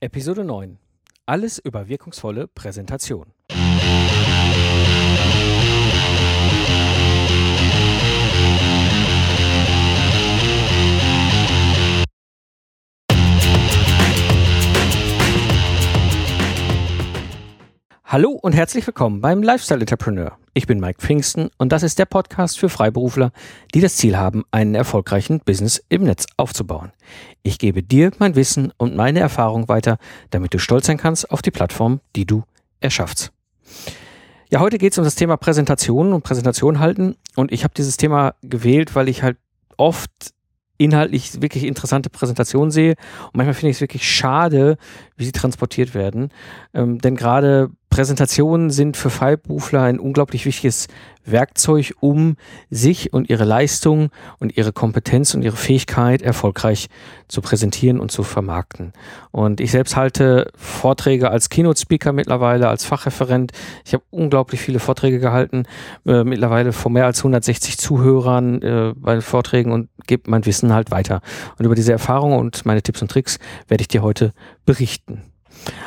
Episode 9. Alles über wirkungsvolle Präsentation. Hallo und herzlich willkommen beim Lifestyle Entrepreneur. Ich bin Mike Pfingsten und das ist der Podcast für Freiberufler, die das Ziel haben, einen erfolgreichen Business im Netz aufzubauen. Ich gebe dir mein Wissen und meine Erfahrung weiter, damit du stolz sein kannst auf die Plattform, die du erschaffst. Ja, heute geht es um das Thema Präsentation und Präsentation halten und ich habe dieses Thema gewählt, weil ich halt oft inhaltlich wirklich interessante Präsentationen sehe. Und manchmal finde ich es wirklich schade, wie sie transportiert werden. Ähm, denn gerade Präsentationen sind für Freiberufler ein unglaublich wichtiges Werkzeug, um sich und ihre Leistung und ihre Kompetenz und ihre Fähigkeit erfolgreich zu präsentieren und zu vermarkten. Und ich selbst halte Vorträge als Keynote-Speaker mittlerweile, als Fachreferent. Ich habe unglaublich viele Vorträge gehalten, äh, mittlerweile vor mehr als 160 Zuhörern äh, bei Vorträgen und gebe mein Wissen halt weiter. Und über diese Erfahrungen und meine Tipps und Tricks werde ich dir heute berichten.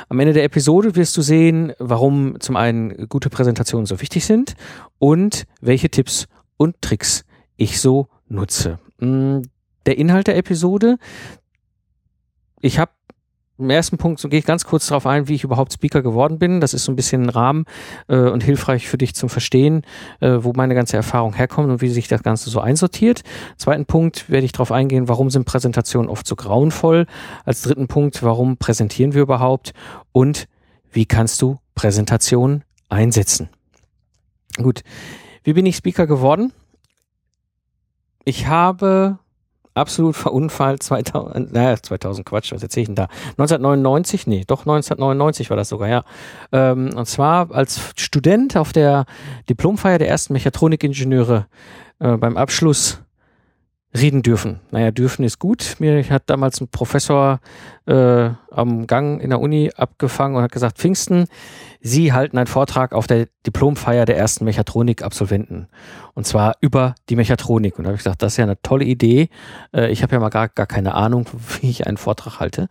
Am Ende der Episode wirst du sehen, warum zum einen gute Präsentationen so wichtig sind und welche Tipps und Tricks ich so nutze. Mm, der Inhalt der Episode. Ich habe im ersten Punkt so gehe ich ganz kurz darauf ein, wie ich überhaupt Speaker geworden bin. Das ist so ein bisschen ein Rahmen äh, und hilfreich für dich zum Verstehen, äh, wo meine ganze Erfahrung herkommt und wie sich das Ganze so einsortiert. Zweiten Punkt werde ich darauf eingehen, warum sind Präsentationen oft so grauenvoll. Als dritten Punkt, warum präsentieren wir überhaupt und wie kannst du Präsentationen einsetzen. Gut, wie bin ich Speaker geworden? Ich habe absolut verunfallt 2000, naja, 2000 Quatsch, was erzähle ich denn da? 1999, nee, doch 1999 war das sogar, ja. Ähm, und zwar als Student auf der Diplomfeier der ersten Mechatronikingenieure äh, beim Abschluss reden dürfen. Naja, dürfen ist gut. Mir hat damals ein Professor äh, am Gang in der Uni abgefangen und hat gesagt, Pfingsten, Sie halten einen Vortrag auf der Diplomfeier der ersten Mechatronik-Absolventen. Und zwar über die Mechatronik. Und da habe ich gesagt, das ist ja eine tolle Idee. Äh, ich habe ja mal gar, gar keine Ahnung, wie ich einen Vortrag halte.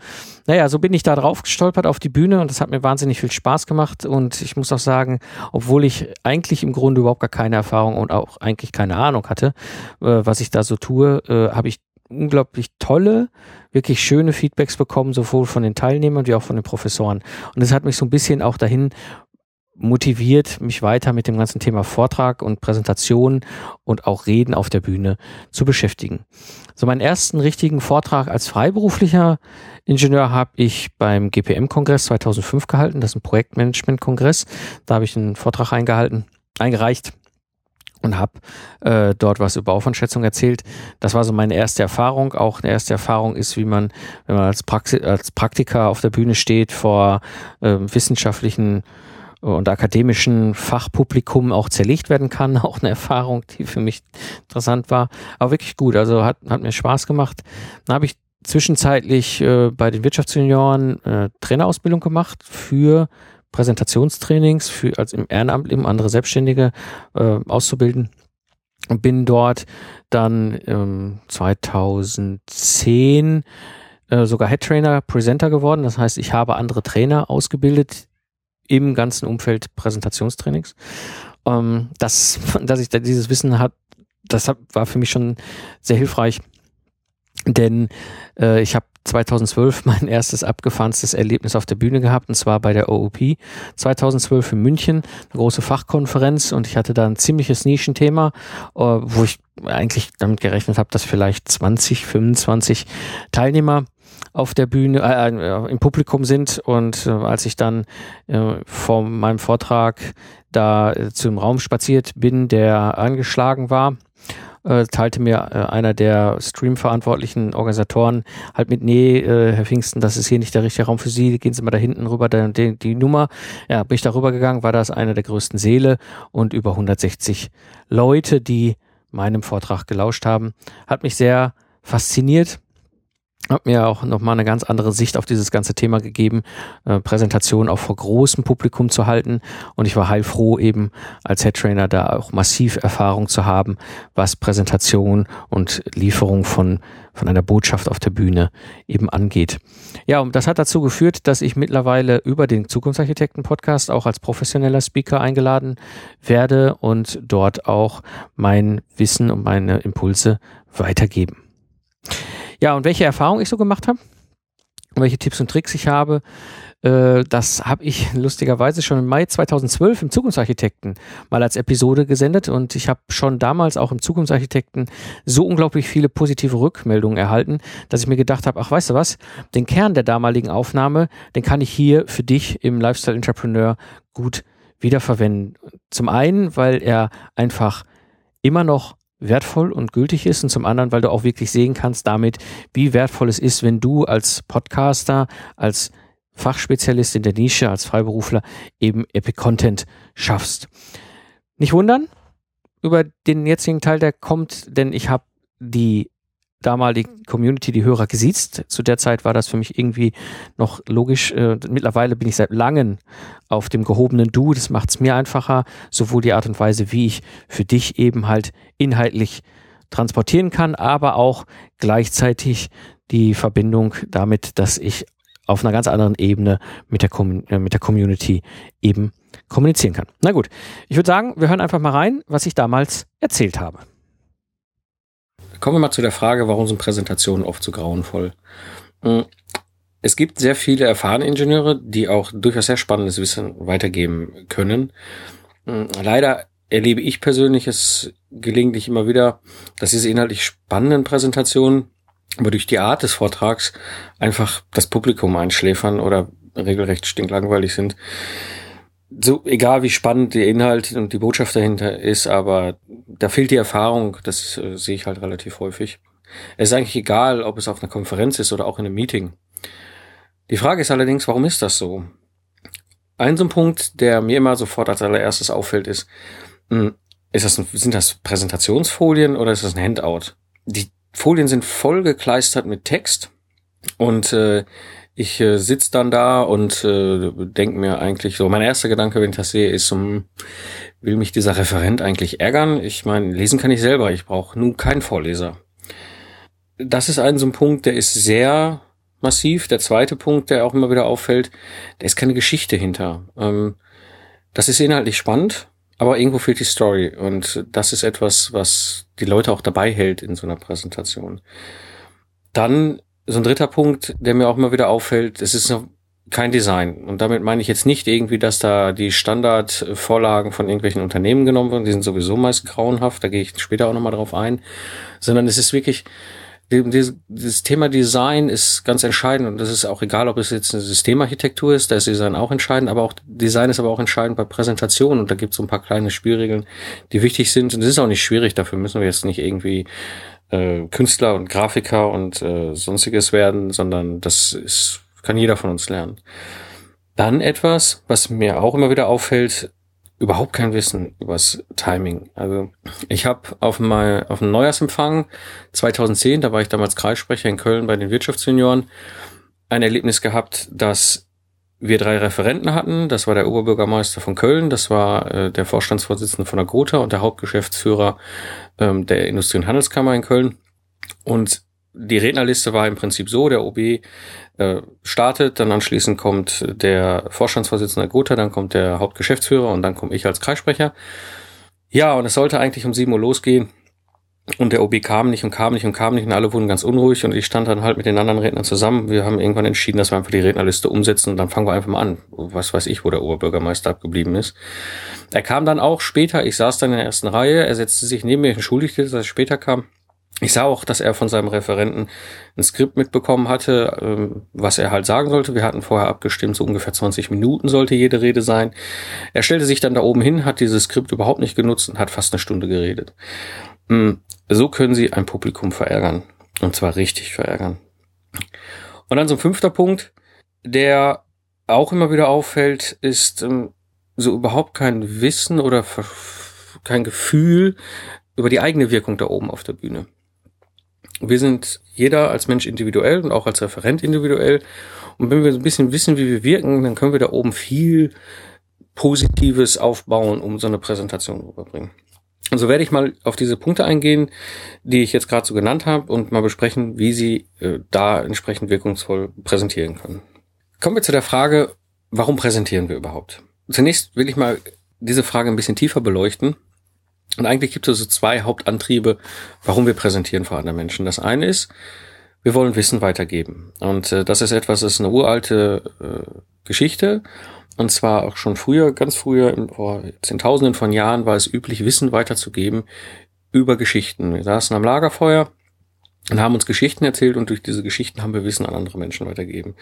Naja, so bin ich da drauf gestolpert auf die Bühne und das hat mir wahnsinnig viel Spaß gemacht. Und ich muss auch sagen, obwohl ich eigentlich im Grunde überhaupt gar keine Erfahrung und auch eigentlich keine Ahnung hatte, äh, was ich da so tue, äh, habe ich unglaublich tolle, wirklich schöne Feedbacks bekommen, sowohl von den Teilnehmern wie auch von den Professoren. Und das hat mich so ein bisschen auch dahin motiviert, mich weiter mit dem ganzen Thema Vortrag und Präsentation und auch Reden auf der Bühne zu beschäftigen. So meinen ersten richtigen Vortrag als freiberuflicher Ingenieur habe ich beim GPM-Kongress 2005 gehalten. Das ist ein Projektmanagement-Kongress. Da habe ich einen Vortrag eingehalten, eingereicht und habe äh, dort was über Aufwandschätzung erzählt. Das war so meine erste Erfahrung. Auch eine erste Erfahrung ist, wie man, wenn man als, Praxi als Praktiker auf der Bühne steht, vor äh, wissenschaftlichen und akademischen Fachpublikum auch zerlegt werden kann. Auch eine Erfahrung, die für mich interessant war. Aber wirklich gut. Also hat, hat mir Spaß gemacht. Dann habe ich zwischenzeitlich äh, bei den Wirtschaftsjunioren äh, Trainerausbildung gemacht für Präsentationstrainings für als im Ehrenamt eben andere Selbstständige äh, auszubilden und bin dort dann ähm, 2010 äh, sogar Head Trainer, Presenter geworden. Das heißt, ich habe andere Trainer ausgebildet im ganzen Umfeld Präsentationstrainings. Ähm, das, dass ich da dieses Wissen hat, das war für mich schon sehr hilfreich, denn äh, ich habe 2012 mein erstes abgefahrenes Erlebnis auf der Bühne gehabt, und zwar bei der OOP 2012 in München, eine große Fachkonferenz und ich hatte da ein ziemliches Nischenthema, äh, wo ich eigentlich damit gerechnet habe, dass vielleicht 20, 25 Teilnehmer auf der Bühne, äh, äh, im Publikum sind. Und äh, als ich dann äh, vor meinem Vortrag da äh, zum Raum spaziert bin, der angeschlagen war, äh, teilte mir äh, einer der Stream-verantwortlichen Organisatoren halt mit, nee, äh, Herr Pfingsten, das ist hier nicht der richtige Raum für Sie, gehen Sie mal da hinten rüber, da, die, die Nummer. Ja, bin ich da rübergegangen, war das eine der größten Seele und über 160 Leute, die meinem Vortrag gelauscht haben. Hat mich sehr fasziniert hat mir auch nochmal eine ganz andere Sicht auf dieses ganze Thema gegeben, äh, Präsentation auch vor großem Publikum zu halten. Und ich war heilfroh, eben als Head Trainer da auch massiv Erfahrung zu haben, was Präsentation und Lieferung von, von einer Botschaft auf der Bühne eben angeht. Ja, und das hat dazu geführt, dass ich mittlerweile über den Zukunftsarchitekten-Podcast auch als professioneller Speaker eingeladen werde und dort auch mein Wissen und meine Impulse weitergeben. Ja, und welche Erfahrungen ich so gemacht habe, welche Tipps und Tricks ich habe, äh, das habe ich lustigerweise schon im Mai 2012 im Zukunftsarchitekten mal als Episode gesendet und ich habe schon damals auch im Zukunftsarchitekten so unglaublich viele positive Rückmeldungen erhalten, dass ich mir gedacht habe, ach weißt du was, den Kern der damaligen Aufnahme, den kann ich hier für dich im Lifestyle Entrepreneur gut wiederverwenden. Zum einen, weil er einfach immer noch wertvoll und gültig ist und zum anderen, weil du auch wirklich sehen kannst damit, wie wertvoll es ist, wenn du als Podcaster, als Fachspezialist in der Nische, als Freiberufler eben Epic Content schaffst. Nicht wundern über den jetzigen Teil, der kommt, denn ich habe die damalige Community, die Hörer gesiezt. Zu der Zeit war das für mich irgendwie noch logisch. Äh, mittlerweile bin ich seit langem auf dem gehobenen Du. Das macht es mir einfacher, sowohl die Art und Weise, wie ich für dich eben halt inhaltlich transportieren kann, aber auch gleichzeitig die Verbindung damit, dass ich auf einer ganz anderen Ebene mit der, Com äh, mit der Community eben kommunizieren kann. Na gut, ich würde sagen, wir hören einfach mal rein, was ich damals erzählt habe. Kommen wir mal zu der Frage, warum sind Präsentationen oft so grauenvoll? Hm, es gibt sehr viele erfahrene Ingenieure, die auch durchaus sehr spannendes Wissen weitergeben können. Hm, leider erlebe ich persönlich es gelegentlich immer wieder, dass diese inhaltlich spannenden Präsentationen aber durch die Art des Vortrags einfach das Publikum einschläfern oder regelrecht stinklangweilig sind so egal wie spannend der Inhalt und die Botschaft dahinter ist, aber da fehlt die Erfahrung, das äh, sehe ich halt relativ häufig. Es ist eigentlich egal, ob es auf einer Konferenz ist oder auch in einem Meeting. Die Frage ist allerdings, warum ist das so? Ein so ein Punkt, der mir immer sofort als allererstes auffällt, ist, hm, ist das ein, sind das Präsentationsfolien oder ist das ein Handout? Die Folien sind voll gekleistert mit Text und äh, ich äh, sitze dann da und äh, denke mir eigentlich so, mein erster Gedanke, wenn ich das sehe, ist, um, will mich dieser Referent eigentlich ärgern? Ich meine, lesen kann ich selber, ich brauche nun keinen Vorleser. Das ist ein so ein Punkt, der ist sehr massiv. Der zweite Punkt, der auch immer wieder auffällt, da ist keine Geschichte hinter. Ähm, das ist inhaltlich spannend, aber irgendwo fehlt die Story. Und das ist etwas, was die Leute auch dabei hält in so einer Präsentation. Dann so ein dritter Punkt, der mir auch immer wieder auffällt, es ist noch kein Design. Und damit meine ich jetzt nicht irgendwie, dass da die Standardvorlagen von irgendwelchen Unternehmen genommen werden, die sind sowieso meist grauenhaft, da gehe ich später auch nochmal drauf ein, sondern es ist wirklich, dieses Thema Design ist ganz entscheidend. Und das ist auch egal, ob es jetzt eine Systemarchitektur ist, da ist Design auch entscheidend, aber auch Design ist aber auch entscheidend bei Präsentationen und da gibt es so ein paar kleine Spielregeln, die wichtig sind. Und es ist auch nicht schwierig, dafür müssen wir jetzt nicht irgendwie äh, Künstler und Grafiker und äh, sonstiges werden, sondern das ist, kann jeder von uns lernen. Dann etwas, was mir auch immer wieder auffällt, überhaupt kein Wissen übers Timing. Also ich habe auf mal auf einem Neujahrsempfang 2010, da war ich damals Kreissprecher in Köln bei den Wirtschaftsjunioren, ein Erlebnis gehabt, dass wir drei Referenten hatten. Das war der Oberbürgermeister von Köln, das war äh, der Vorstandsvorsitzende von der Gotha und der Hauptgeschäftsführer ähm, der Industrie- und Handelskammer in Köln. Und die Rednerliste war im Prinzip so, der OB äh, startet, dann anschließend kommt der Vorstandsvorsitzende Gotha, dann kommt der Hauptgeschäftsführer und dann komme ich als Kreissprecher. Ja, und es sollte eigentlich um sieben Uhr losgehen. Und der OB kam nicht und kam nicht und kam nicht und alle wurden ganz unruhig und ich stand dann halt mit den anderen Rednern zusammen. Wir haben irgendwann entschieden, dass wir einfach die Rednerliste umsetzen und dann fangen wir einfach mal an. Was weiß ich, wo der Oberbürgermeister abgeblieben ist. Er kam dann auch später, ich saß dann in der ersten Reihe, er setzte sich neben mir, entschuldigte, dass er später kam. Ich sah auch, dass er von seinem Referenten ein Skript mitbekommen hatte, ähm, was er halt sagen sollte. Wir hatten vorher abgestimmt, so ungefähr 20 Minuten sollte jede Rede sein. Er stellte sich dann da oben hin, hat dieses Skript überhaupt nicht genutzt und hat fast eine Stunde geredet. So können Sie ein Publikum verärgern. Und zwar richtig verärgern. Und dann so ein fünfter Punkt, der auch immer wieder auffällt, ist ähm, so überhaupt kein Wissen oder kein Gefühl über die eigene Wirkung da oben auf der Bühne. Wir sind jeder als Mensch individuell und auch als Referent individuell. Und wenn wir so ein bisschen wissen, wie wir wirken, dann können wir da oben viel Positives aufbauen, um so eine Präsentation rüberbringen. Also werde ich mal auf diese Punkte eingehen, die ich jetzt gerade so genannt habe und mal besprechen, wie Sie äh, da entsprechend wirkungsvoll präsentieren können. Kommen wir zu der Frage, warum präsentieren wir überhaupt? Zunächst will ich mal diese Frage ein bisschen tiefer beleuchten. Und eigentlich gibt es so zwei Hauptantriebe, warum wir präsentieren vor anderen Menschen. Das eine ist, wir wollen Wissen weitergeben. Und äh, das ist etwas, das ist eine uralte äh, Geschichte. Und zwar auch schon früher, ganz früher, vor Zehntausenden von Jahren war es üblich, Wissen weiterzugeben über Geschichten. Wir saßen am Lagerfeuer und haben uns Geschichten erzählt und durch diese Geschichten haben wir Wissen an andere Menschen weitergegeben.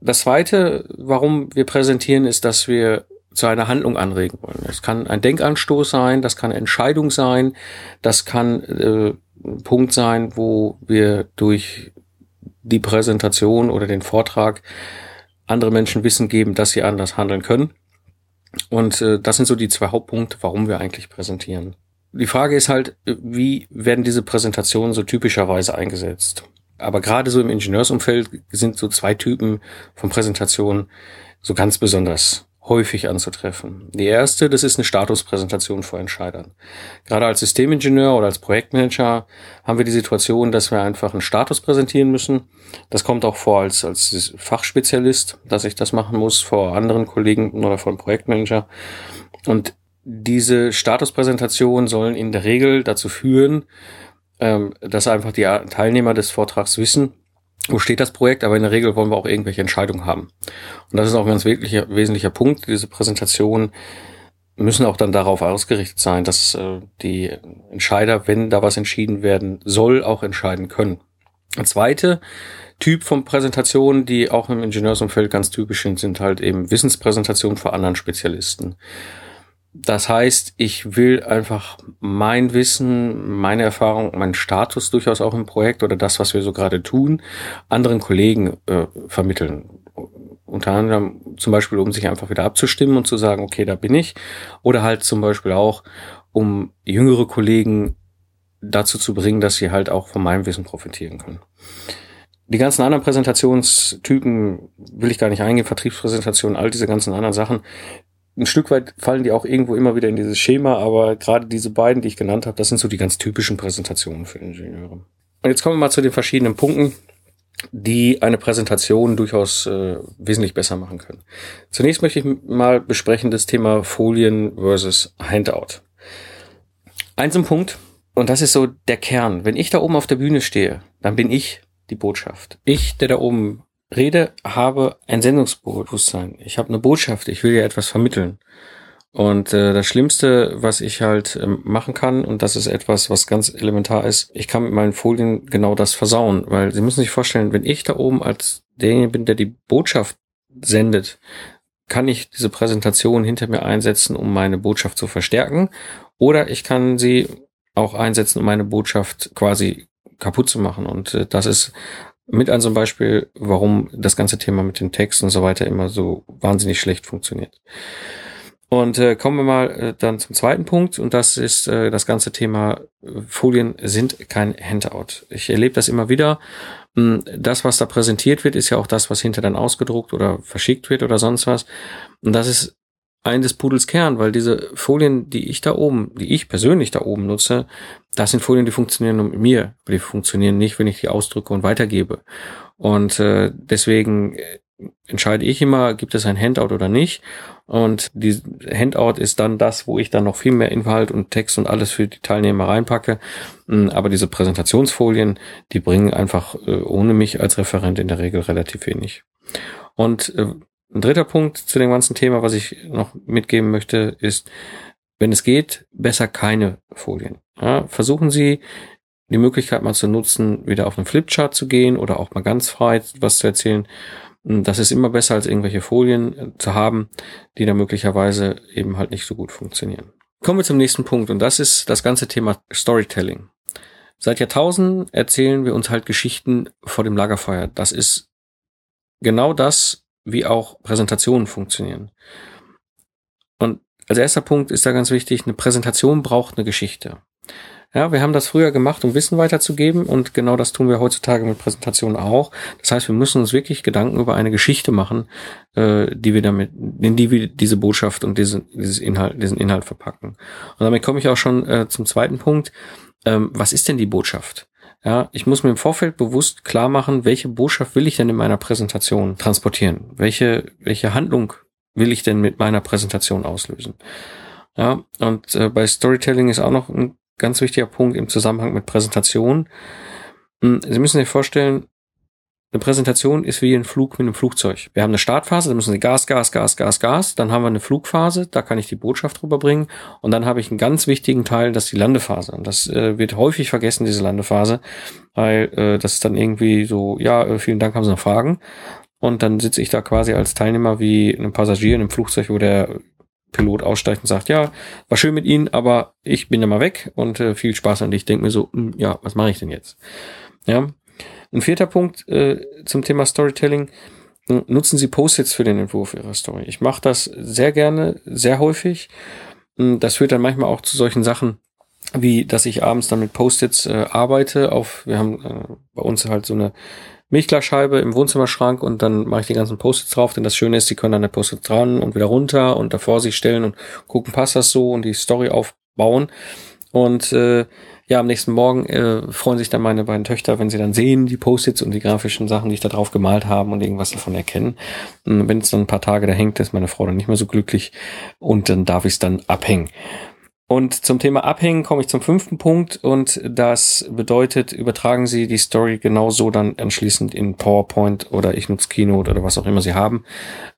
Das zweite, warum wir präsentieren, ist, dass wir zu einer Handlung anregen wollen. Es kann ein Denkanstoß sein, das kann Entscheidung sein, das kann äh, ein Punkt sein, wo wir durch die Präsentation oder den Vortrag andere Menschen Wissen geben, dass sie anders handeln können. Und äh, das sind so die zwei Hauptpunkte, warum wir eigentlich präsentieren. Die Frage ist halt, wie werden diese Präsentationen so typischerweise eingesetzt? Aber gerade so im Ingenieursumfeld sind so zwei Typen von Präsentationen so ganz besonders häufig anzutreffen. Die erste, das ist eine Statuspräsentation vor Entscheidern. Gerade als Systemingenieur oder als Projektmanager haben wir die Situation, dass wir einfach einen Status präsentieren müssen. Das kommt auch vor als, als Fachspezialist, dass ich das machen muss vor anderen Kollegen oder vor einem Projektmanager. Und diese Statuspräsentationen sollen in der Regel dazu führen, ähm, dass einfach die Teilnehmer des Vortrags wissen, wo steht das Projekt, aber in der Regel wollen wir auch irgendwelche Entscheidungen haben. Und das ist auch ein ganz wirklicher, wesentlicher Punkt. Diese Präsentationen müssen auch dann darauf ausgerichtet sein, dass äh, die Entscheider, wenn da was entschieden werden soll, auch entscheiden können. Ein zweite Typ von Präsentationen, die auch im Ingenieursumfeld ganz typisch sind, sind halt eben Wissenspräsentationen vor anderen Spezialisten. Das heißt, ich will einfach mein Wissen, meine Erfahrung, meinen Status durchaus auch im Projekt oder das, was wir so gerade tun, anderen Kollegen äh, vermitteln. Unter anderem zum Beispiel, um sich einfach wieder abzustimmen und zu sagen, okay, da bin ich. Oder halt zum Beispiel auch, um jüngere Kollegen dazu zu bringen, dass sie halt auch von meinem Wissen profitieren können. Die ganzen anderen Präsentationstypen will ich gar nicht eingehen, Vertriebspräsentationen, all diese ganzen anderen Sachen, ein Stück weit fallen die auch irgendwo immer wieder in dieses Schema, aber gerade diese beiden, die ich genannt habe, das sind so die ganz typischen Präsentationen für Ingenieure. Und jetzt kommen wir mal zu den verschiedenen Punkten, die eine Präsentation durchaus äh, wesentlich besser machen können. Zunächst möchte ich mal besprechen das Thema Folien versus Handout. Eins im Punkt, und das ist so der Kern. Wenn ich da oben auf der Bühne stehe, dann bin ich die Botschaft. Ich, der da oben rede, habe ein Sendungsbewusstsein. Ich habe eine Botschaft, ich will ja etwas vermitteln. Und äh, das Schlimmste, was ich halt ähm, machen kann, und das ist etwas, was ganz elementar ist, ich kann mit meinen Folien genau das versauen. Weil Sie müssen sich vorstellen, wenn ich da oben als derjenige bin, der die Botschaft sendet, kann ich diese Präsentation hinter mir einsetzen, um meine Botschaft zu verstärken. Oder ich kann sie auch einsetzen, um meine Botschaft quasi kaputt zu machen. Und äh, das ist mit so ein Beispiel, warum das ganze Thema mit dem Text und so weiter immer so wahnsinnig schlecht funktioniert. Und äh, kommen wir mal äh, dann zum zweiten Punkt und das ist äh, das ganze Thema Folien sind kein Handout. Ich erlebe das immer wieder. Hm, das, was da präsentiert wird, ist ja auch das, was hinter dann ausgedruckt oder verschickt wird oder sonst was. Und das ist ein des Pudels Kern, weil diese Folien, die ich da oben, die ich persönlich da oben nutze, das sind Folien, die funktionieren mit mir, die funktionieren nicht, wenn ich die ausdrücke und weitergebe. Und äh, deswegen äh, entscheide ich immer, gibt es ein Handout oder nicht. Und die Handout ist dann das, wo ich dann noch viel mehr Inhalt und Text und alles für die Teilnehmer reinpacke. Hm, aber diese Präsentationsfolien, die bringen einfach äh, ohne mich als Referent in der Regel relativ wenig. Und äh, ein dritter Punkt zu dem ganzen Thema, was ich noch mitgeben möchte, ist, wenn es geht, besser keine Folien. Ja, versuchen Sie die Möglichkeit mal zu nutzen, wieder auf einen Flipchart zu gehen oder auch mal ganz frei was zu erzählen. Das ist immer besser, als irgendwelche Folien äh, zu haben, die da möglicherweise eben halt nicht so gut funktionieren. Kommen wir zum nächsten Punkt und das ist das ganze Thema Storytelling. Seit Jahrtausenden erzählen wir uns halt Geschichten vor dem Lagerfeuer. Das ist genau das, wie auch Präsentationen funktionieren. Und als erster Punkt ist da ganz wichtig, eine Präsentation braucht eine Geschichte. Ja, wir haben das früher gemacht, um Wissen weiterzugeben und genau das tun wir heutzutage mit Präsentationen auch. Das heißt, wir müssen uns wirklich Gedanken über eine Geschichte machen, äh, die wir damit, in die wir diese Botschaft und diesen, dieses Inhalt, diesen Inhalt verpacken. Und damit komme ich auch schon äh, zum zweiten Punkt. Ähm, was ist denn die Botschaft? Ja, ich muss mir im Vorfeld bewusst klar machen, welche Botschaft will ich denn in meiner Präsentation transportieren? Welche, welche Handlung will ich denn mit meiner Präsentation auslösen? Ja, und äh, bei Storytelling ist auch noch ein ganz wichtiger Punkt im Zusammenhang mit Präsentation. Hm, Sie müssen sich vorstellen, eine Präsentation ist wie ein Flug mit einem Flugzeug. Wir haben eine Startphase, da müssen Sie Gas, Gas, Gas, Gas, Gas. Dann haben wir eine Flugphase, da kann ich die Botschaft rüberbringen. Und dann habe ich einen ganz wichtigen Teil, das ist die Landephase. Und das äh, wird häufig vergessen, diese Landephase, weil äh, das ist dann irgendwie so, ja, äh, vielen Dank, haben Sie noch Fragen. Und dann sitze ich da quasi als Teilnehmer wie ein Passagier in einem Flugzeug, wo der Pilot aussteigt und sagt, ja, war schön mit Ihnen, aber ich bin ja mal weg und äh, viel Spaß und ich denke mir so, mh, hm, ja, was mache ich denn jetzt? Ja. Ein vierter Punkt äh, zum Thema Storytelling. Nutzen Sie Post-its für den Entwurf Ihrer Story. Ich mache das sehr gerne, sehr häufig. Hm, das führt dann manchmal auch zu solchen Sachen, wie dass ich abends dann mit Post-its äh, arbeite. Auf, wir haben äh, bei uns halt so eine Milchglasscheibe im Wohnzimmerschrank und dann mache ich die ganzen Post-its drauf, denn das Schöne ist, sie können dann der Post-it dran und wieder runter und davor sich stellen und gucken, passt das so und die Story aufbauen. Und äh, ja, am nächsten Morgen äh, freuen sich dann meine beiden Töchter, wenn sie dann sehen, die Post-its und die grafischen Sachen, die ich da drauf gemalt habe und irgendwas davon erkennen. Wenn es dann ein paar Tage da hängt, ist meine Frau dann nicht mehr so glücklich und dann darf ich es dann abhängen. Und zum Thema Abhängen komme ich zum fünften Punkt und das bedeutet, übertragen Sie die Story genauso dann anschließend in PowerPoint oder ich nutze Keynote oder was auch immer Sie haben.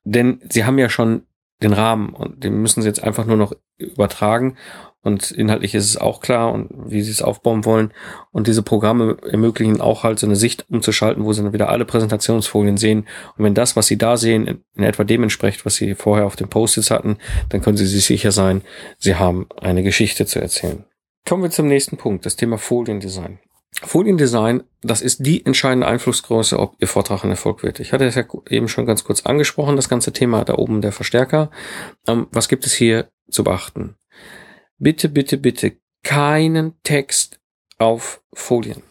Denn Sie haben ja schon den Rahmen und den müssen Sie jetzt einfach nur noch übertragen und inhaltlich ist es auch klar und wie sie es aufbauen wollen. Und diese Programme ermöglichen auch halt so eine Sicht umzuschalten, wo sie dann wieder alle Präsentationsfolien sehen. Und wenn das, was sie da sehen, in, etwa dem entspricht, was sie vorher auf den Post-its hatten, dann können sie sich sicher sein, sie haben eine Geschichte zu erzählen. Kommen wir zum nächsten Punkt, das Thema Foliendesign. Foliendesign, das ist die entscheidende Einflussgröße, ob Ihr Vortrag ein Erfolg wird. Ich hatte es ja eben schon ganz kurz angesprochen, das ganze Thema da oben der Verstärker. Ähm, was gibt es hier zu beachten? Bitte, bitte, bitte keinen Text auf Folien.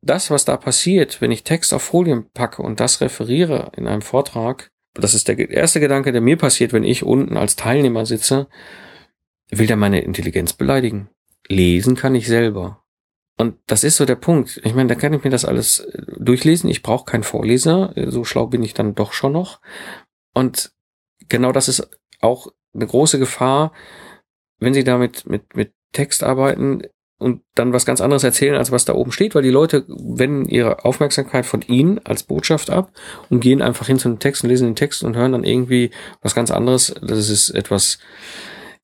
Das, was da passiert, wenn ich Text auf Folien packe und das referiere in einem Vortrag, das ist der erste Gedanke, der mir passiert, wenn ich unten als Teilnehmer sitze, will der meine Intelligenz beleidigen. Lesen kann ich selber. Und das ist so der Punkt. Ich meine, da kann ich mir das alles äh, durchlesen. Ich brauche keinen Vorleser. So schlau bin ich dann doch schon noch. Und genau das ist auch eine große Gefahr, wenn sie damit mit, mit Text arbeiten und dann was ganz anderes erzählen, als was da oben steht, weil die Leute wenden ihre Aufmerksamkeit von ihnen als Botschaft ab und gehen einfach hin zu dem Text und lesen den Text und hören dann irgendwie was ganz anderes. Das ist etwas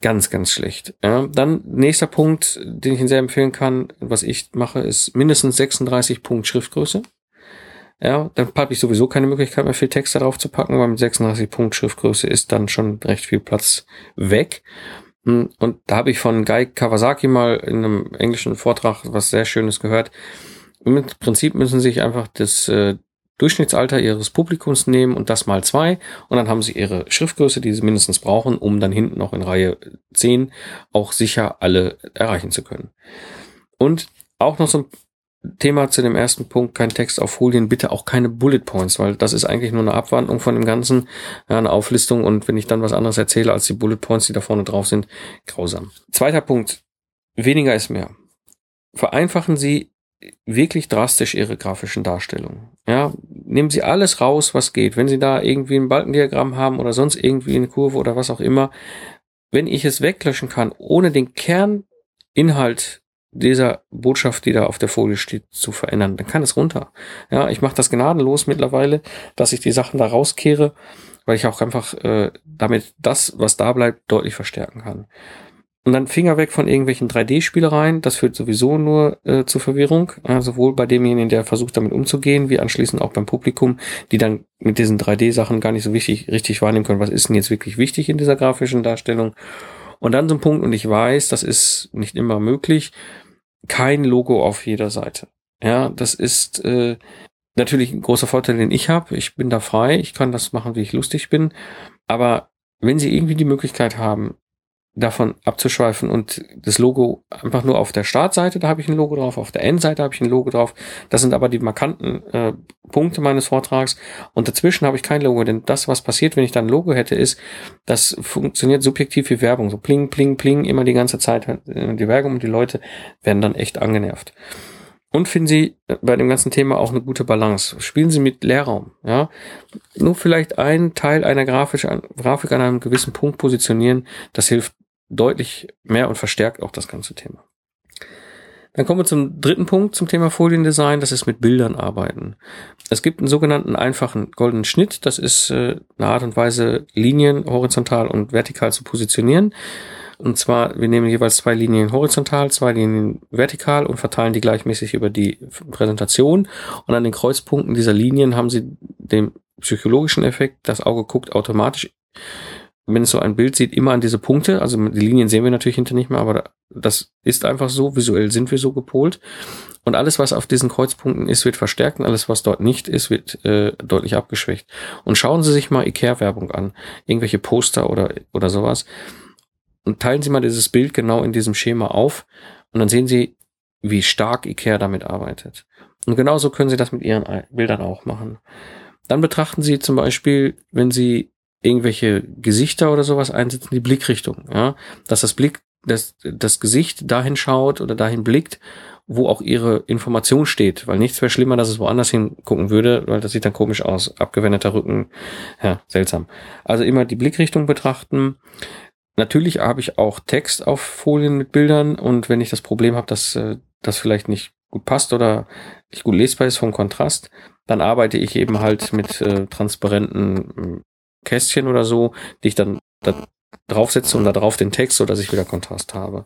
ganz, ganz schlecht. Ja, dann nächster Punkt, den ich Ihnen sehr empfehlen kann, was ich mache, ist mindestens 36 Punkt Schriftgröße. Ja, dann habe ich sowieso keine Möglichkeit mehr viel Text darauf zu packen, weil mit 36 Punkt Schriftgröße ist dann schon recht viel Platz weg. Hm, und da habe ich von Guy Kawasaki mal in einem englischen Vortrag was sehr Schönes gehört. Im Prinzip müssen sie sich einfach das äh, Durchschnittsalter ihres Publikums nehmen und das mal zwei. Und dann haben sie ihre Schriftgröße, die sie mindestens brauchen, um dann hinten noch in Reihe 10 auch sicher alle erreichen zu können. Und auch noch so ein Thema zu dem ersten Punkt, kein Text auf Folien, bitte auch keine Bullet Points, weil das ist eigentlich nur eine Abwandlung von dem Ganzen, ja, eine Auflistung und wenn ich dann was anderes erzähle als die Bullet Points, die da vorne drauf sind, grausam. Zweiter Punkt, weniger ist mehr. Vereinfachen Sie wirklich drastisch Ihre grafischen Darstellungen. Ja, nehmen Sie alles raus, was geht. Wenn Sie da irgendwie ein Balkendiagramm haben oder sonst irgendwie eine Kurve oder was auch immer, wenn ich es weglöschen kann, ohne den Kerninhalt dieser Botschaft, die da auf der Folie steht, zu verändern. Dann kann es runter. Ja, ich mache das gnadenlos mittlerweile, dass ich die Sachen da rauskehre, weil ich auch einfach äh, damit das, was da bleibt, deutlich verstärken kann. Und dann Finger weg von irgendwelchen 3D-Spielereien. Das führt sowieso nur äh, zu Verwirrung. Ja, sowohl bei demjenigen, der versucht, damit umzugehen, wie anschließend auch beim Publikum, die dann mit diesen 3D-Sachen gar nicht so wichtig, richtig wahrnehmen können, was ist denn jetzt wirklich wichtig in dieser grafischen Darstellung. Und dann so ein Punkt, und ich weiß, das ist nicht immer möglich, kein Logo auf jeder Seite. Ja, das ist äh, natürlich ein großer Vorteil, den ich habe. Ich bin da frei, ich kann das machen, wie ich lustig bin. Aber wenn Sie irgendwie die Möglichkeit haben, davon abzuschweifen und das Logo einfach nur auf der Startseite, da habe ich ein Logo drauf, auf der Endseite habe ich ein Logo drauf. Das sind aber die markanten äh, Punkte meines Vortrags und dazwischen habe ich kein Logo, denn das, was passiert, wenn ich dann ein Logo hätte, ist, das funktioniert subjektiv wie Werbung, so pling, pling, pling, immer die ganze Zeit äh, die Werbung und die Leute werden dann echt angenervt. Und finden Sie bei dem ganzen Thema auch eine gute Balance. Spielen Sie mit Leerraum, ja. Nur vielleicht einen Teil einer Grafik, Grafik an einem gewissen Punkt positionieren, das hilft deutlich mehr und verstärkt auch das ganze Thema. Dann kommen wir zum dritten Punkt zum Thema Foliendesign, das ist mit Bildern arbeiten. Es gibt einen sogenannten einfachen goldenen Schnitt, das ist äh, eine Art und Weise, Linien horizontal und vertikal zu positionieren. Und zwar, wir nehmen jeweils zwei Linien horizontal, zwei Linien vertikal und verteilen die gleichmäßig über die Präsentation. Und an den Kreuzpunkten dieser Linien haben Sie den psychologischen Effekt, das Auge guckt automatisch wenn es so ein Bild sieht, immer an diese Punkte. Also die Linien sehen wir natürlich hinter nicht mehr, aber das ist einfach so. Visuell sind wir so gepolt. Und alles, was auf diesen Kreuzpunkten ist, wird verstärkt und alles, was dort nicht ist, wird äh, deutlich abgeschwächt. Und schauen Sie sich mal Ikea-Werbung an. Irgendwelche Poster oder, oder sowas. Und teilen Sie mal dieses Bild genau in diesem Schema auf. Und dann sehen Sie, wie stark Ikea damit arbeitet. Und genauso können Sie das mit Ihren Bildern auch machen. Dann betrachten Sie zum Beispiel, wenn Sie irgendwelche Gesichter oder sowas einsetzen, die Blickrichtung, ja, dass das Blick, dass das Gesicht dahin schaut oder dahin blickt, wo auch ihre Information steht, weil nichts wäre schlimmer, dass es woanders hingucken würde, weil das sieht dann komisch aus, abgewendeter Rücken, ja, seltsam. Also immer die Blickrichtung betrachten. Natürlich habe ich auch Text auf Folien mit Bildern und wenn ich das Problem habe, dass äh, das vielleicht nicht gut passt oder nicht gut lesbar ist vom Kontrast, dann arbeite ich eben halt mit äh, transparenten Kästchen oder so, die ich dann da draufsetze und da drauf den Text, so dass ich wieder Kontrast habe.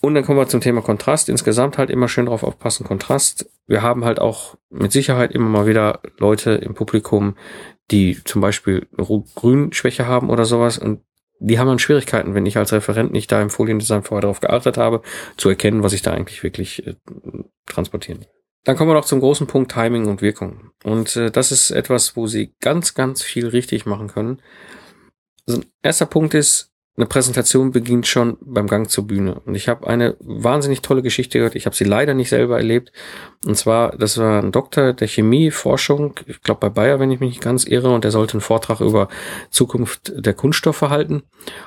Und dann kommen wir zum Thema Kontrast. Insgesamt halt immer schön drauf aufpassen, Kontrast. Wir haben halt auch mit Sicherheit immer mal wieder Leute im Publikum, die zum Beispiel Grünschwäche haben oder sowas und die haben dann Schwierigkeiten, wenn ich als Referent nicht da im Foliendesign vorher darauf geachtet habe, zu erkennen, was ich da eigentlich wirklich äh, transportieren will. Dann kommen wir noch zum großen Punkt Timing und Wirkung. Und äh, das ist etwas, wo Sie ganz, ganz viel richtig machen können. Also, erster Punkt ist, eine Präsentation beginnt schon beim Gang zur Bühne. Und ich habe eine wahnsinnig tolle Geschichte gehört. Ich habe sie leider nicht selber erlebt. Und zwar, das war ein Doktor der Chemieforschung, ich glaube bei Bayer, wenn ich mich nicht ganz irre, und der sollte einen Vortrag über Zukunft der Kunststoffe halten.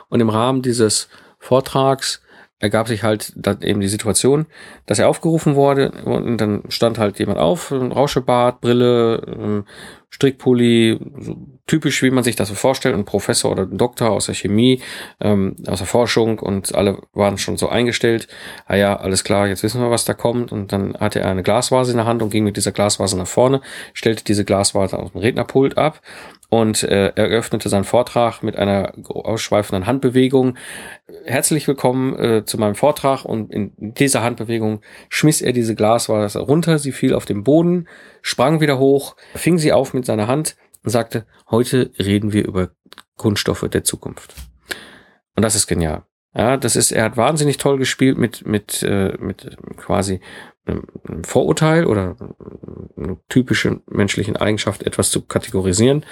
Und im Rahmen dieses Vortrags ergab sich halt dann eben die Situation, dass er aufgerufen wurde und dann stand halt jemand auf, Rauschebart, Brille, ähm, Strickpulli, so typisch, wie man sich das so vorstellt, ein Professor oder ein Doktor aus der Chemie, ähm, aus der Forschung und alle waren schon so eingestellt. Ah ja, alles klar, jetzt wissen wir, was da kommt. Und dann hatte er eine Glasvase in der Hand und ging mit dieser Glasvase nach vorne, stellte diese Glasvase auf dem Rednerpult ab und äh, eröffnete seinen Vortrag mit einer ausschweifenden Handbewegung. Herzlich willkommen äh, zu meinem Vortrag und in dieser Handbewegung schmiss er diese Glasvase runter, sie fiel auf den Boden, sprang wieder hoch, fing sie auf mit seiner Hand und sagte, heute reden wir über Kunststoffe der Zukunft. Und das ist genial. Ja, das ist, er hat wahnsinnig toll gespielt mit, mit, äh, mit quasi einem Vorurteil oder einer typischen menschlichen Eigenschaft etwas zu kategorisieren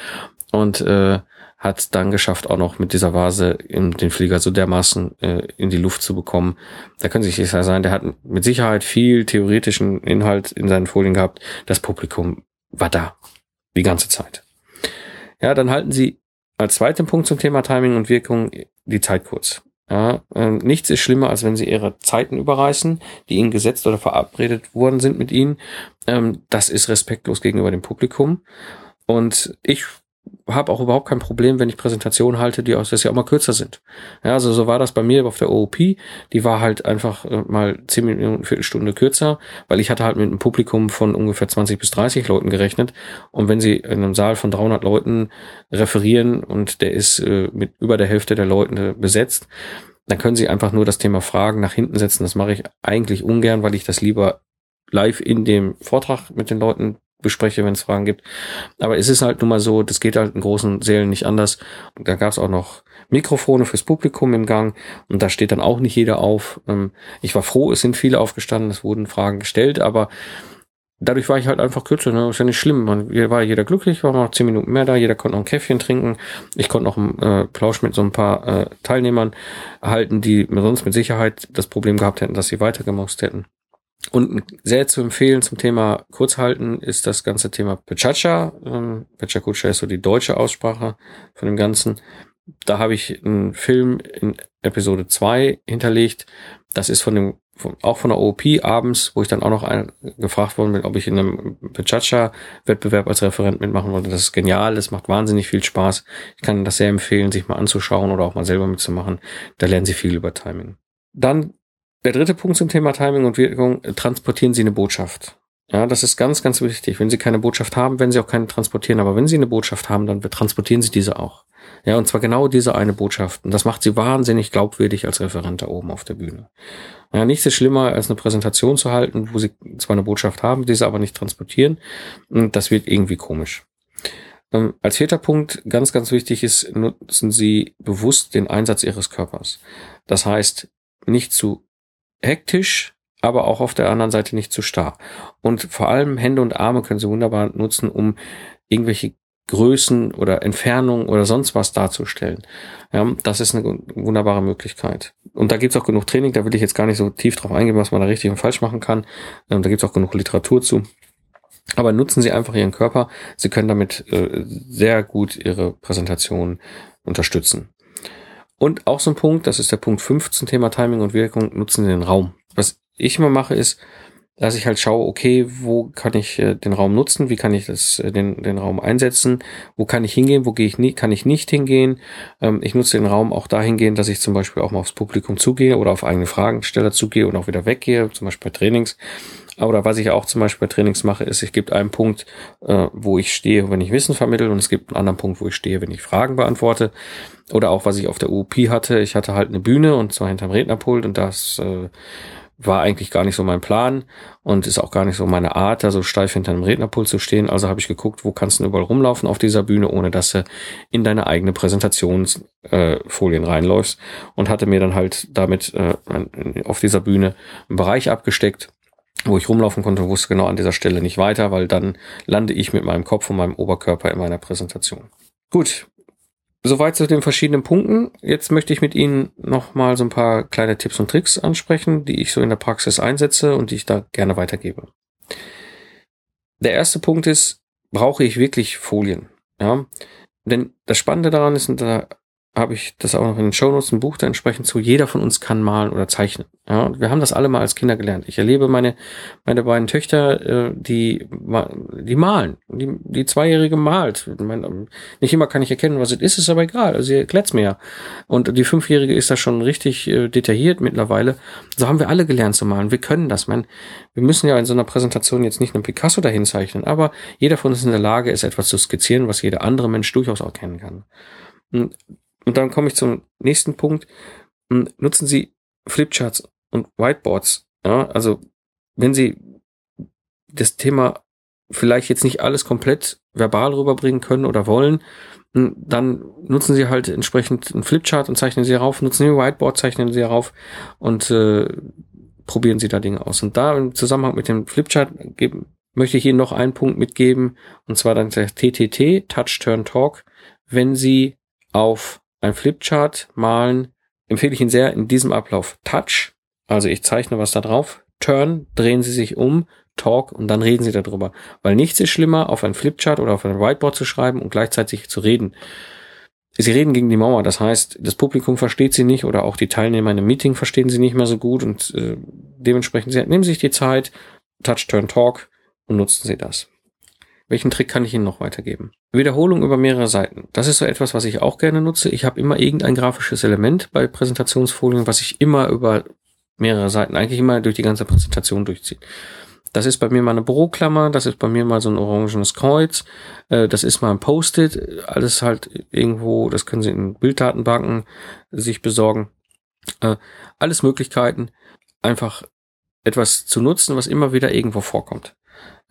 und äh, hat dann geschafft, auch noch mit dieser Vase in den Flieger so dermaßen äh, in die Luft zu bekommen. Da können Sie sich sicher sein, der hat mit Sicherheit viel theoretischen Inhalt in seinen Folien gehabt. Das Publikum war da. Die ganze Zeit. Ja, dann halten Sie als zweiten Punkt zum Thema Timing und Wirkung die Zeit kurz. Ja, äh, nichts ist schlimmer, als wenn sie ihre Zeiten überreißen, die ihnen gesetzt oder verabredet worden sind mit ihnen. Ähm, das ist respektlos gegenüber dem Publikum. Und ich habe auch überhaupt kein Problem, wenn ich Präsentationen halte, die auch, dass sie auch mal kürzer sind. Ja, also so war das bei mir auf der OOP. Die war halt einfach äh, mal zehn Minuten, Viertelstunde kürzer, weil ich hatte halt mit einem Publikum von ungefähr 20 bis 30 Leuten gerechnet. Und wenn sie in einem Saal von 300 Leuten referieren und der ist äh, mit über der Hälfte der Leute besetzt, dann können sie einfach nur das Thema Fragen nach hinten setzen. Das mache ich eigentlich ungern, weil ich das lieber live in dem Vortrag mit den Leuten bespreche, wenn es Fragen gibt. Aber es ist halt nun mal so, das geht halt in großen Sälen nicht anders. Und da gab es auch noch Mikrofone fürs Publikum im Gang und da steht dann auch nicht jeder auf. Ähm, ich war froh, es sind viele aufgestanden, es wurden Fragen gestellt, aber dadurch war ich halt einfach kürzer, ne? Ist ja nicht schlimm. Man war jeder glücklich, war noch zehn Minuten mehr da, jeder konnte noch ein Käffchen trinken. Ich konnte noch einen äh, Plausch mit so ein paar äh, Teilnehmern halten, die sonst mit Sicherheit das Problem gehabt hätten, dass sie weitergemoxt hätten. Und sehr zu empfehlen zum Thema Kurzhalten ist das ganze Thema Pechacha. Ähm, Pechakucha ist so die deutsche Aussprache von dem Ganzen. Da habe ich einen Film in Episode 2 hinterlegt. Das ist von dem auch von der OOP abends, wo ich dann auch noch ein, gefragt worden bin, ob ich in einem Pechacha-Wettbewerb als Referent mitmachen wollte. Das ist genial, das macht wahnsinnig viel Spaß. Ich kann das sehr empfehlen, sich mal anzuschauen oder auch mal selber mitzumachen. Da lernen Sie viel über Timing. Dann der dritte Punkt zum Thema Timing und Wirkung, transportieren Sie eine Botschaft. Ja, das ist ganz, ganz wichtig. Wenn Sie keine Botschaft haben, werden Sie auch keine transportieren. Aber wenn Sie eine Botschaft haben, dann transportieren Sie diese auch. Ja, und zwar genau diese eine Botschaft. Und das macht Sie wahnsinnig glaubwürdig als Referent da oben auf der Bühne. Ja, nichts ist schlimmer, als eine Präsentation zu halten, wo Sie zwar eine Botschaft haben, diese aber nicht transportieren. Und das wird irgendwie komisch. Ähm, als vierter Punkt, ganz, ganz wichtig ist, nutzen Sie bewusst den Einsatz Ihres Körpers. Das heißt, nicht zu hektisch, aber auch auf der anderen Seite nicht zu starr. Und vor allem Hände und Arme können Sie wunderbar nutzen, um irgendwelche Größen oder Entfernungen oder sonst was darzustellen. Ja, das ist eine wunderbare Möglichkeit. Und da gibt's auch genug Training, da will ich jetzt gar nicht so tief drauf eingehen, was man da richtig und falsch machen kann. Ähm, da gibt's auch genug Literatur zu. Aber nutzen Sie einfach Ihren Körper. Sie können damit äh, sehr gut Ihre Präsentation unterstützen. Und auch so ein Punkt, das ist der Punkt 15, Thema Timing und Wirkung, nutzen den Raum. Was ich immer mache, ist, dass ich halt schaue, okay, wo kann ich äh, den Raum nutzen, wie kann ich das, äh, den, den Raum einsetzen, wo kann ich hingehen, wo gehe ich nie, kann ich nicht hingehen. Ähm, ich nutze den Raum auch dahingehend, dass ich zum Beispiel auch mal aufs Publikum zugehe oder auf eigene Fragensteller zugehe und auch wieder weggehe, zum Beispiel bei Trainings. Oder was ich auch zum Beispiel bei Trainings mache, ist, ich gebe einen Punkt, äh, wo ich stehe, wenn ich Wissen vermittle, und es gibt einen anderen Punkt, wo ich stehe, wenn ich Fragen beantworte. Oder auch, was ich auf der UOP hatte, ich hatte halt eine Bühne und zwar hinterm Rednerpult und das äh, war eigentlich gar nicht so mein Plan und ist auch gar nicht so meine Art, da so steif hinter einem Rednerpult zu stehen. Also habe ich geguckt, wo kannst du überall rumlaufen auf dieser Bühne, ohne dass du in deine eigene Präsentationsfolien äh, reinläufst und hatte mir dann halt damit äh, auf dieser Bühne einen Bereich abgesteckt, wo ich rumlaufen konnte und wusste genau an dieser Stelle nicht weiter, weil dann lande ich mit meinem Kopf und meinem Oberkörper in meiner Präsentation. Gut, Soweit zu den verschiedenen Punkten. Jetzt möchte ich mit Ihnen nochmal so ein paar kleine Tipps und Tricks ansprechen, die ich so in der Praxis einsetze und die ich da gerne weitergebe. Der erste Punkt ist, brauche ich wirklich Folien? Ja, denn das Spannende daran ist, da habe ich das auch noch in den Shownotes, ein Buch da entsprechend zu. Jeder von uns kann malen oder zeichnen. Ja, wir haben das alle mal als Kinder gelernt. Ich erlebe meine, meine beiden Töchter, äh, die, die malen. Die, die Zweijährige malt. Nicht immer kann ich erkennen, was es ist, ist aber egal. Also sie erklärt mir ja. Und die Fünfjährige ist da schon richtig äh, detailliert mittlerweile. So haben wir alle gelernt zu malen. Wir können das. Man, wir müssen ja in so einer Präsentation jetzt nicht einen Picasso dahin zeichnen, aber jeder von uns in der Lage, ist etwas zu skizzieren, was jeder andere Mensch durchaus auch kennen kann. Und und dann komme ich zum nächsten Punkt. Hm, nutzen Sie Flipcharts und Whiteboards. Ja, also wenn Sie das Thema vielleicht jetzt nicht alles komplett verbal rüberbringen können oder wollen, hm, dann nutzen Sie halt entsprechend einen Flipchart und zeichnen Sie herauf, nutzen Sie ein Whiteboard, zeichnen Sie herauf und äh, probieren Sie da Dinge aus. Und da im Zusammenhang mit dem Flipchart geben, möchte ich Ihnen noch einen Punkt mitgeben, und zwar dann der TTT, Touch Turn Talk. Wenn Sie auf ein Flipchart malen, empfehle ich Ihnen sehr in diesem Ablauf. Touch, also ich zeichne was da drauf, Turn, drehen Sie sich um, Talk und dann reden Sie darüber. Weil nichts ist schlimmer, auf ein Flipchart oder auf ein Whiteboard zu schreiben und gleichzeitig zu reden. Sie reden gegen die Mauer, das heißt, das Publikum versteht Sie nicht oder auch die Teilnehmer in einem Meeting verstehen Sie nicht mehr so gut und äh, dementsprechend Sie, nehmen Sie sich die Zeit, Touch, Turn, Talk und nutzen Sie das. Welchen Trick kann ich Ihnen noch weitergeben? Wiederholung über mehrere Seiten. Das ist so etwas, was ich auch gerne nutze. Ich habe immer irgendein grafisches Element bei Präsentationsfolien, was ich immer über mehrere Seiten, eigentlich immer durch die ganze Präsentation durchziehe. Das ist bei mir mal eine Büroklammer, das ist bei mir mal so ein orangenes Kreuz, äh, das ist mal ein Post-it, alles halt irgendwo, das können Sie in Bilddatenbanken sich besorgen. Äh, alles Möglichkeiten, einfach etwas zu nutzen, was immer wieder irgendwo vorkommt.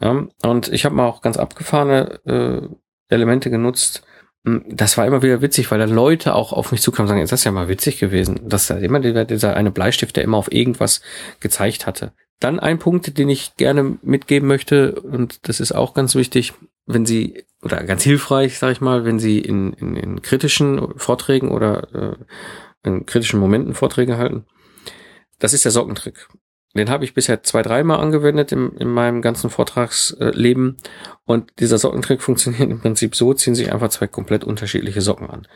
Ja, und ich habe mal auch ganz abgefahrene äh, Elemente genutzt. Hm, das war immer wieder witzig, weil da Leute auch auf mich zukamen und sagen, ist das ja mal witzig gewesen, dass da immer dieser, dieser eine Bleistift, der immer auf irgendwas gezeigt hatte. Dann ein Punkt, den ich gerne mitgeben möchte, und das ist auch ganz wichtig, wenn Sie, oder ganz hilfreich, sage ich mal, wenn Sie in, in, in kritischen Vorträgen oder äh, in kritischen Momenten Vorträge halten, das ist der Sockentrick. Den habe ich bisher zwei, dreimal angewendet in, in meinem ganzen Vortragsleben. Und dieser Sockentrick funktioniert im Prinzip so, ziehen sich einfach zwei komplett unterschiedliche Socken an.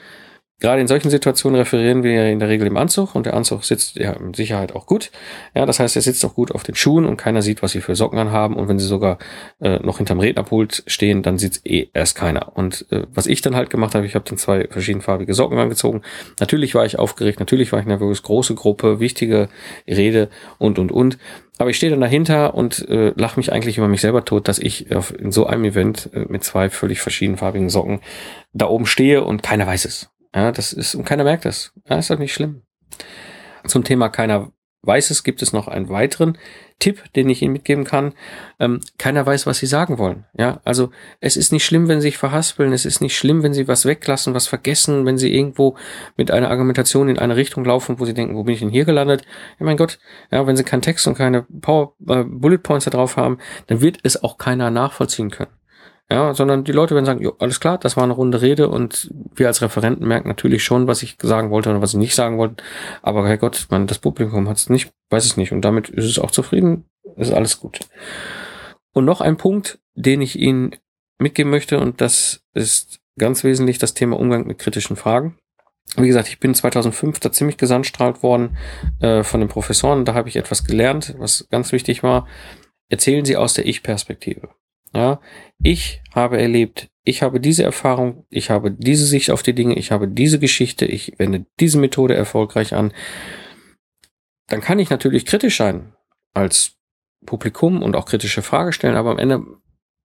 Gerade in solchen Situationen referieren wir in der Regel im Anzug und der Anzug sitzt ja mit Sicherheit auch gut. Ja, das heißt, er sitzt auch gut auf den Schuhen und keiner sieht, was sie für Socken anhaben. Und wenn sie sogar äh, noch hinterm Rednerpult stehen, dann sieht's eh erst keiner. Und äh, was ich dann halt gemacht habe, ich habe dann zwei verschiedenfarbige Socken angezogen. Natürlich war ich aufgeregt, natürlich war ich nervös, große Gruppe, wichtige Rede und und und. Aber ich stehe dann dahinter und äh, lache mich eigentlich über mich selber tot, dass ich auf, in so einem Event äh, mit zwei völlig verschiedenfarbigen Socken da oben stehe und keiner weiß es. Ja, das ist, und keiner merkt das. Ja, ist doch nicht schlimm. Zum Thema keiner weiß es, gibt es noch einen weiteren Tipp, den ich Ihnen mitgeben kann. Ähm, keiner weiß, was Sie sagen wollen. Ja, also es ist nicht schlimm, wenn Sie sich verhaspeln. Es ist nicht schlimm, wenn Sie was weglassen, was vergessen, wenn Sie irgendwo mit einer Argumentation in eine Richtung laufen, wo Sie denken, wo bin ich denn hier gelandet? Ja, mein Gott, ja, wenn Sie keinen Text und keine Power, äh, Bullet Points da drauf haben, dann wird es auch keiner nachvollziehen können. Ja, sondern die Leute werden sagen, jo, alles klar, das war eine runde Rede und wir als Referenten merken natürlich schon, was ich sagen wollte oder was ich nicht sagen wollte. Aber Herrgott, man, das Publikum hat es nicht, weiß es nicht und damit ist es auch zufrieden, ist alles gut. Und noch ein Punkt, den ich Ihnen mitgeben möchte und das ist ganz wesentlich das Thema Umgang mit kritischen Fragen. Wie gesagt, ich bin 2005 da ziemlich gesandstrahlt worden äh, von den Professoren. Da habe ich etwas gelernt, was ganz wichtig war. Erzählen Sie aus der Ich-Perspektive. Ja, ich habe erlebt, ich habe diese Erfahrung, ich habe diese Sicht auf die Dinge, ich habe diese Geschichte, ich wende diese Methode erfolgreich an. Dann kann ich natürlich kritisch sein als Publikum und auch kritische Frage stellen, aber am Ende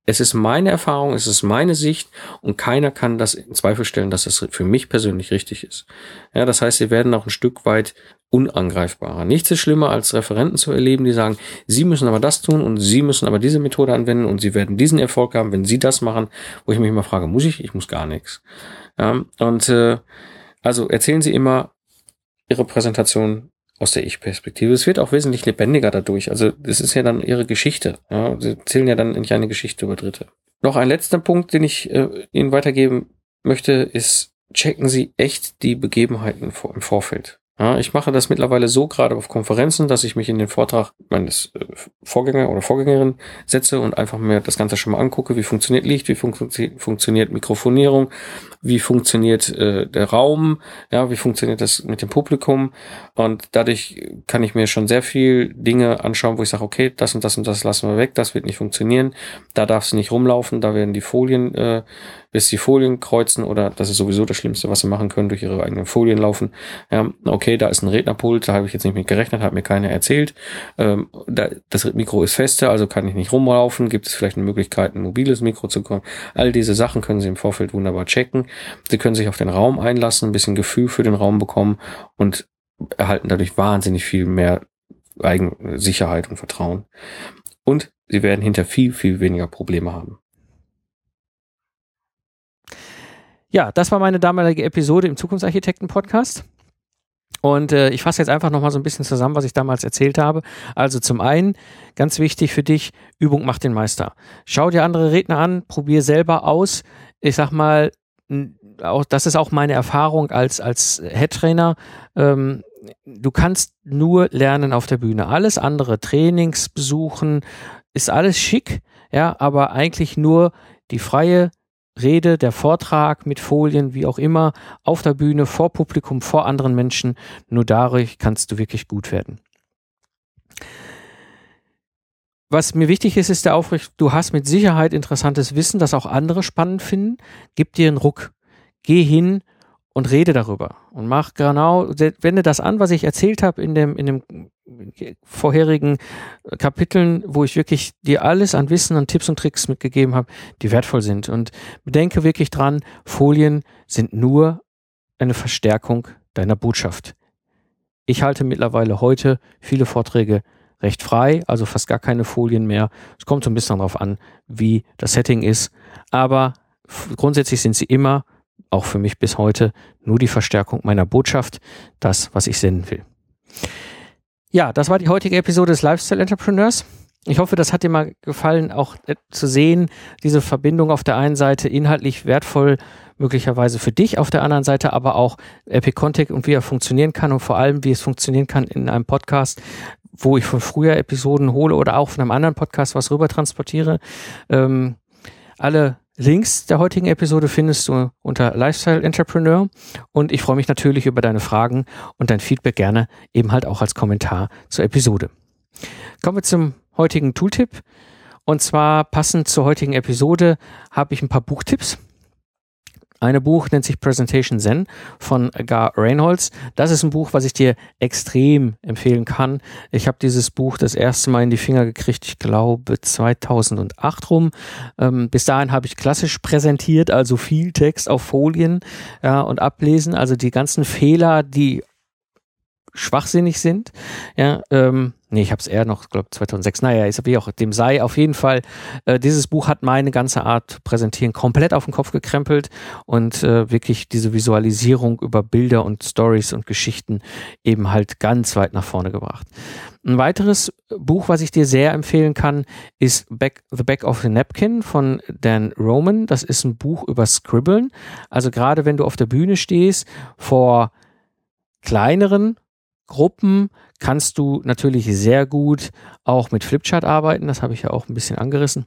es ist meine Erfahrung, es ist meine Sicht und keiner kann das in Zweifel stellen, dass das für mich persönlich richtig ist. Ja, das heißt, sie werden auch ein Stück weit unangreifbarer. Nichts ist schlimmer, als Referenten zu erleben, die sagen, sie müssen aber das tun und sie müssen aber diese Methode anwenden und sie werden diesen Erfolg haben, wenn sie das machen, wo ich mich immer frage, muss ich? Ich muss gar nichts. Ja, und äh, also erzählen Sie immer Ihre Präsentation aus der Ich-Perspektive. Es wird auch wesentlich lebendiger dadurch. Also es ist ja dann ihre Geschichte. Ja? Sie erzählen ja dann nicht eine Geschichte über Dritte. Noch ein letzter Punkt, den ich äh, Ihnen weitergeben möchte, ist, checken Sie echt die Begebenheiten im Vorfeld. Ja, ich mache das mittlerweile so gerade auf Konferenzen, dass ich mich in den Vortrag meines äh, Vorgänger oder Vorgängerin setze und einfach mir das Ganze schon mal angucke, wie funktioniert Licht, wie fun funktioniert Mikrofonierung, wie funktioniert äh, der Raum, ja, wie funktioniert das mit dem Publikum. Und dadurch kann ich mir schon sehr viel Dinge anschauen, wo ich sage, okay, das und das und das lassen wir weg, das wird nicht funktionieren, da darfst du nicht rumlaufen, da werden die Folien äh, bis die Folien kreuzen oder das ist sowieso das Schlimmste, was sie machen können, durch ihre eigenen Folien laufen. Ja, okay, da ist ein Rednerpult, da habe ich jetzt nicht mit gerechnet, hat mir keiner erzählt. Ähm, da, das Mikro ist fester, also kann ich nicht rumlaufen. Gibt es vielleicht eine Möglichkeit, ein mobiles Mikro zu kommen? All diese Sachen können Sie im Vorfeld wunderbar checken. Sie können sich auf den Raum einlassen, ein bisschen Gefühl für den Raum bekommen und erhalten dadurch wahnsinnig viel mehr Eigensicherheit und Vertrauen. Und sie werden hinter viel, viel weniger Probleme haben. Ja, das war meine damalige Episode im Zukunftsarchitekten-Podcast. Und äh, ich fasse jetzt einfach nochmal so ein bisschen zusammen, was ich damals erzählt habe. Also zum einen, ganz wichtig für dich, Übung macht den Meister. Schau dir andere Redner an, probier selber aus. Ich sag mal, auch, das ist auch meine Erfahrung als, als Head-Trainer. Ähm, du kannst nur lernen auf der Bühne. Alles andere, Trainings besuchen, ist alles schick, ja, aber eigentlich nur die freie Rede, der Vortrag mit Folien, wie auch immer, auf der Bühne, vor Publikum, vor anderen Menschen. Nur dadurch kannst du wirklich gut werden. Was mir wichtig ist, ist der Aufricht, du hast mit Sicherheit interessantes Wissen, das auch andere spannend finden. Gib dir einen Ruck. Geh hin und rede darüber und mach genau, wende das an, was ich erzählt habe in dem, in dem vorherigen Kapiteln, wo ich wirklich dir alles an Wissen, an Tipps und Tricks mitgegeben habe, die wertvoll sind. Und bedenke wirklich dran, Folien sind nur eine Verstärkung deiner Botschaft. Ich halte mittlerweile heute viele Vorträge recht frei, also fast gar keine Folien mehr. Es kommt so ein bisschen darauf an, wie das Setting ist. Aber grundsätzlich sind sie immer auch für mich bis heute nur die Verstärkung meiner Botschaft, das, was ich senden will. Ja, das war die heutige Episode des Lifestyle Entrepreneurs. Ich hoffe, das hat dir mal gefallen, auch äh, zu sehen, diese Verbindung auf der einen Seite inhaltlich wertvoll, möglicherweise für dich, auf der anderen Seite aber auch Epic Contact und wie er funktionieren kann und vor allem, wie es funktionieren kann in einem Podcast, wo ich von früher Episoden hole oder auch von einem anderen Podcast was rüber transportiere. Ähm, alle Links der heutigen Episode findest du unter Lifestyle Entrepreneur und ich freue mich natürlich über deine Fragen und dein Feedback gerne eben halt auch als Kommentar zur Episode. Kommen wir zum heutigen Tooltip. Und zwar passend zur heutigen Episode habe ich ein paar Buchtipps. Eine Buch nennt sich Presentation Zen von Gar Reinholds. Das ist ein Buch, was ich dir extrem empfehlen kann. Ich habe dieses Buch das erste Mal in die Finger gekriegt, ich glaube 2008 rum. Ähm, bis dahin habe ich klassisch präsentiert, also viel Text auf Folien ja, und ablesen. Also die ganzen Fehler, die schwachsinnig sind. Ja, ähm, nee, ich habe es eher noch, glaube 2006. Naja, ist wie auch dem sei. Auf jeden Fall, äh, dieses Buch hat meine ganze Art präsentieren komplett auf den Kopf gekrempelt und äh, wirklich diese Visualisierung über Bilder und Stories und Geschichten eben halt ganz weit nach vorne gebracht. Ein weiteres Buch, was ich dir sehr empfehlen kann, ist Back, The Back of the Napkin von Dan Roman. Das ist ein Buch über Scribbeln. Also gerade wenn du auf der Bühne stehst vor kleineren Gruppen kannst du natürlich sehr gut auch mit Flipchart arbeiten. Das habe ich ja auch ein bisschen angerissen.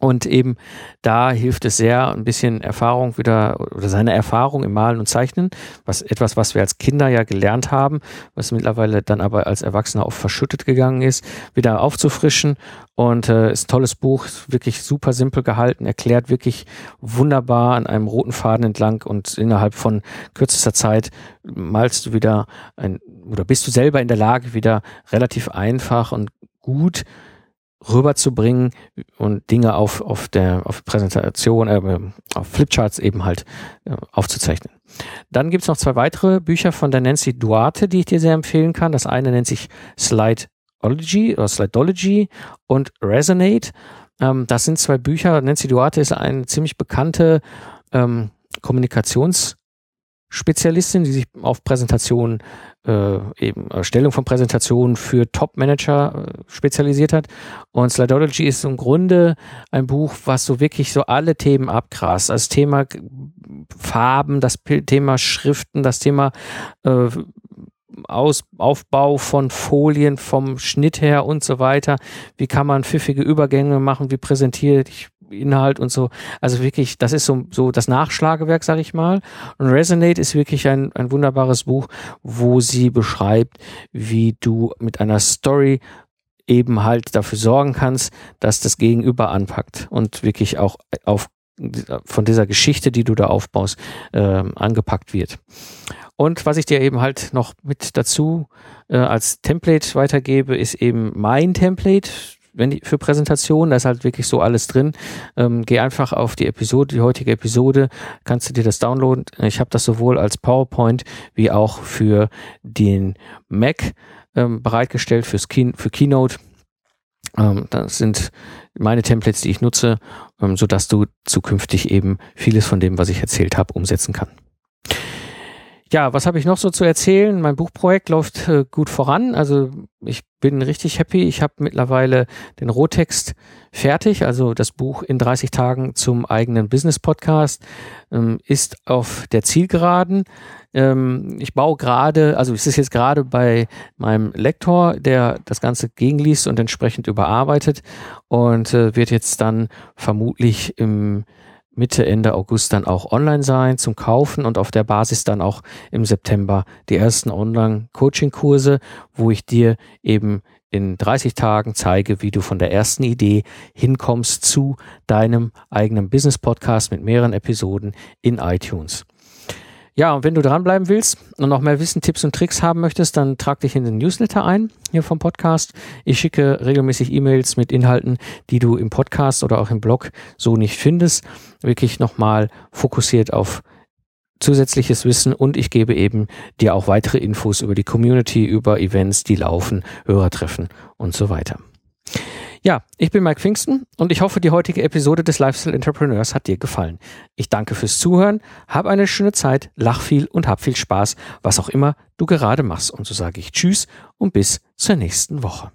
Und eben da hilft es sehr, ein bisschen Erfahrung wieder oder seine Erfahrung im Malen und Zeichnen, was etwas, was wir als Kinder ja gelernt haben, was mittlerweile dann aber als Erwachsener oft verschüttet gegangen ist, wieder aufzufrischen. Und äh, ist ein tolles Buch, wirklich super simpel gehalten, erklärt wirklich wunderbar an einem roten Faden entlang und innerhalb von kürzester Zeit malst du wieder ein, oder bist du selber in der Lage, wieder relativ einfach und gut rüberzubringen und Dinge auf, auf der auf Präsentation, äh, auf Flipcharts eben halt äh, aufzuzeichnen. Dann gibt's noch zwei weitere Bücher von der Nancy Duarte, die ich dir sehr empfehlen kann. Das eine nennt sich Slideology oder Slideology und Resonate. Ähm, das sind zwei Bücher. Nancy Duarte ist eine ziemlich bekannte ähm, Kommunikations- die sich auf Präsentationen, äh, eben Erstellung von Präsentationen für Top-Manager äh, spezialisiert hat. Und Slideology ist im Grunde ein Buch, was so wirklich so alle Themen abgrast. Das Thema Farben, das Thema Schriften, das Thema äh, aus, Aufbau von Folien, vom Schnitt her und so weiter. Wie kann man pfiffige Übergänge machen? Wie präsentiere ich Inhalt und so. Also wirklich, das ist so, so das Nachschlagewerk, sag ich mal. Und Resonate ist wirklich ein, ein wunderbares Buch, wo sie beschreibt, wie du mit einer Story eben halt dafür sorgen kannst, dass das Gegenüber anpackt und wirklich auch auf von dieser Geschichte, die du da aufbaust, äh, angepackt wird. Und was ich dir eben halt noch mit dazu äh, als Template weitergebe, ist eben mein Template wenn die, für Präsentationen, da ist halt wirklich so alles drin. Ähm, geh einfach auf die Episode, die heutige Episode, kannst du dir das downloaden. Ich habe das sowohl als PowerPoint wie auch für den Mac ähm, bereitgestellt fürs Key, für Keynote. Ähm, das sind meine Templates, die ich nutze, ähm, so dass du zukünftig eben vieles von dem, was ich erzählt habe, umsetzen kann. Ja, was habe ich noch so zu erzählen? Mein Buchprojekt läuft äh, gut voran. Also ich bin richtig happy. Ich habe mittlerweile den Rohtext fertig. Also das Buch in 30 Tagen zum eigenen Business-Podcast ähm, ist auf der Zielgeraden. Ähm, ich baue gerade, also es ist jetzt gerade bei meinem Lektor, der das Ganze gegenliest und entsprechend überarbeitet und äh, wird jetzt dann vermutlich im Mitte, Ende August dann auch online sein zum Kaufen und auf der Basis dann auch im September die ersten Online-Coaching-Kurse, wo ich dir eben in 30 Tagen zeige, wie du von der ersten Idee hinkommst zu deinem eigenen Business-Podcast mit mehreren Episoden in iTunes. Ja, und wenn du dranbleiben willst und noch mehr Wissen, Tipps und Tricks haben möchtest, dann trag dich in den Newsletter ein hier vom Podcast. Ich schicke regelmäßig E-Mails mit Inhalten, die du im Podcast oder auch im Blog so nicht findest. Wirklich nochmal fokussiert auf zusätzliches Wissen und ich gebe eben dir auch weitere Infos über die Community, über Events, die laufen, Hörertreffen und so weiter. Ja, ich bin Mike Pfingsten und ich hoffe, die heutige Episode des Lifestyle Entrepreneurs hat dir gefallen. Ich danke fürs Zuhören, hab eine schöne Zeit, lach viel und hab viel Spaß, was auch immer du gerade machst. Und so sage ich Tschüss und bis zur nächsten Woche.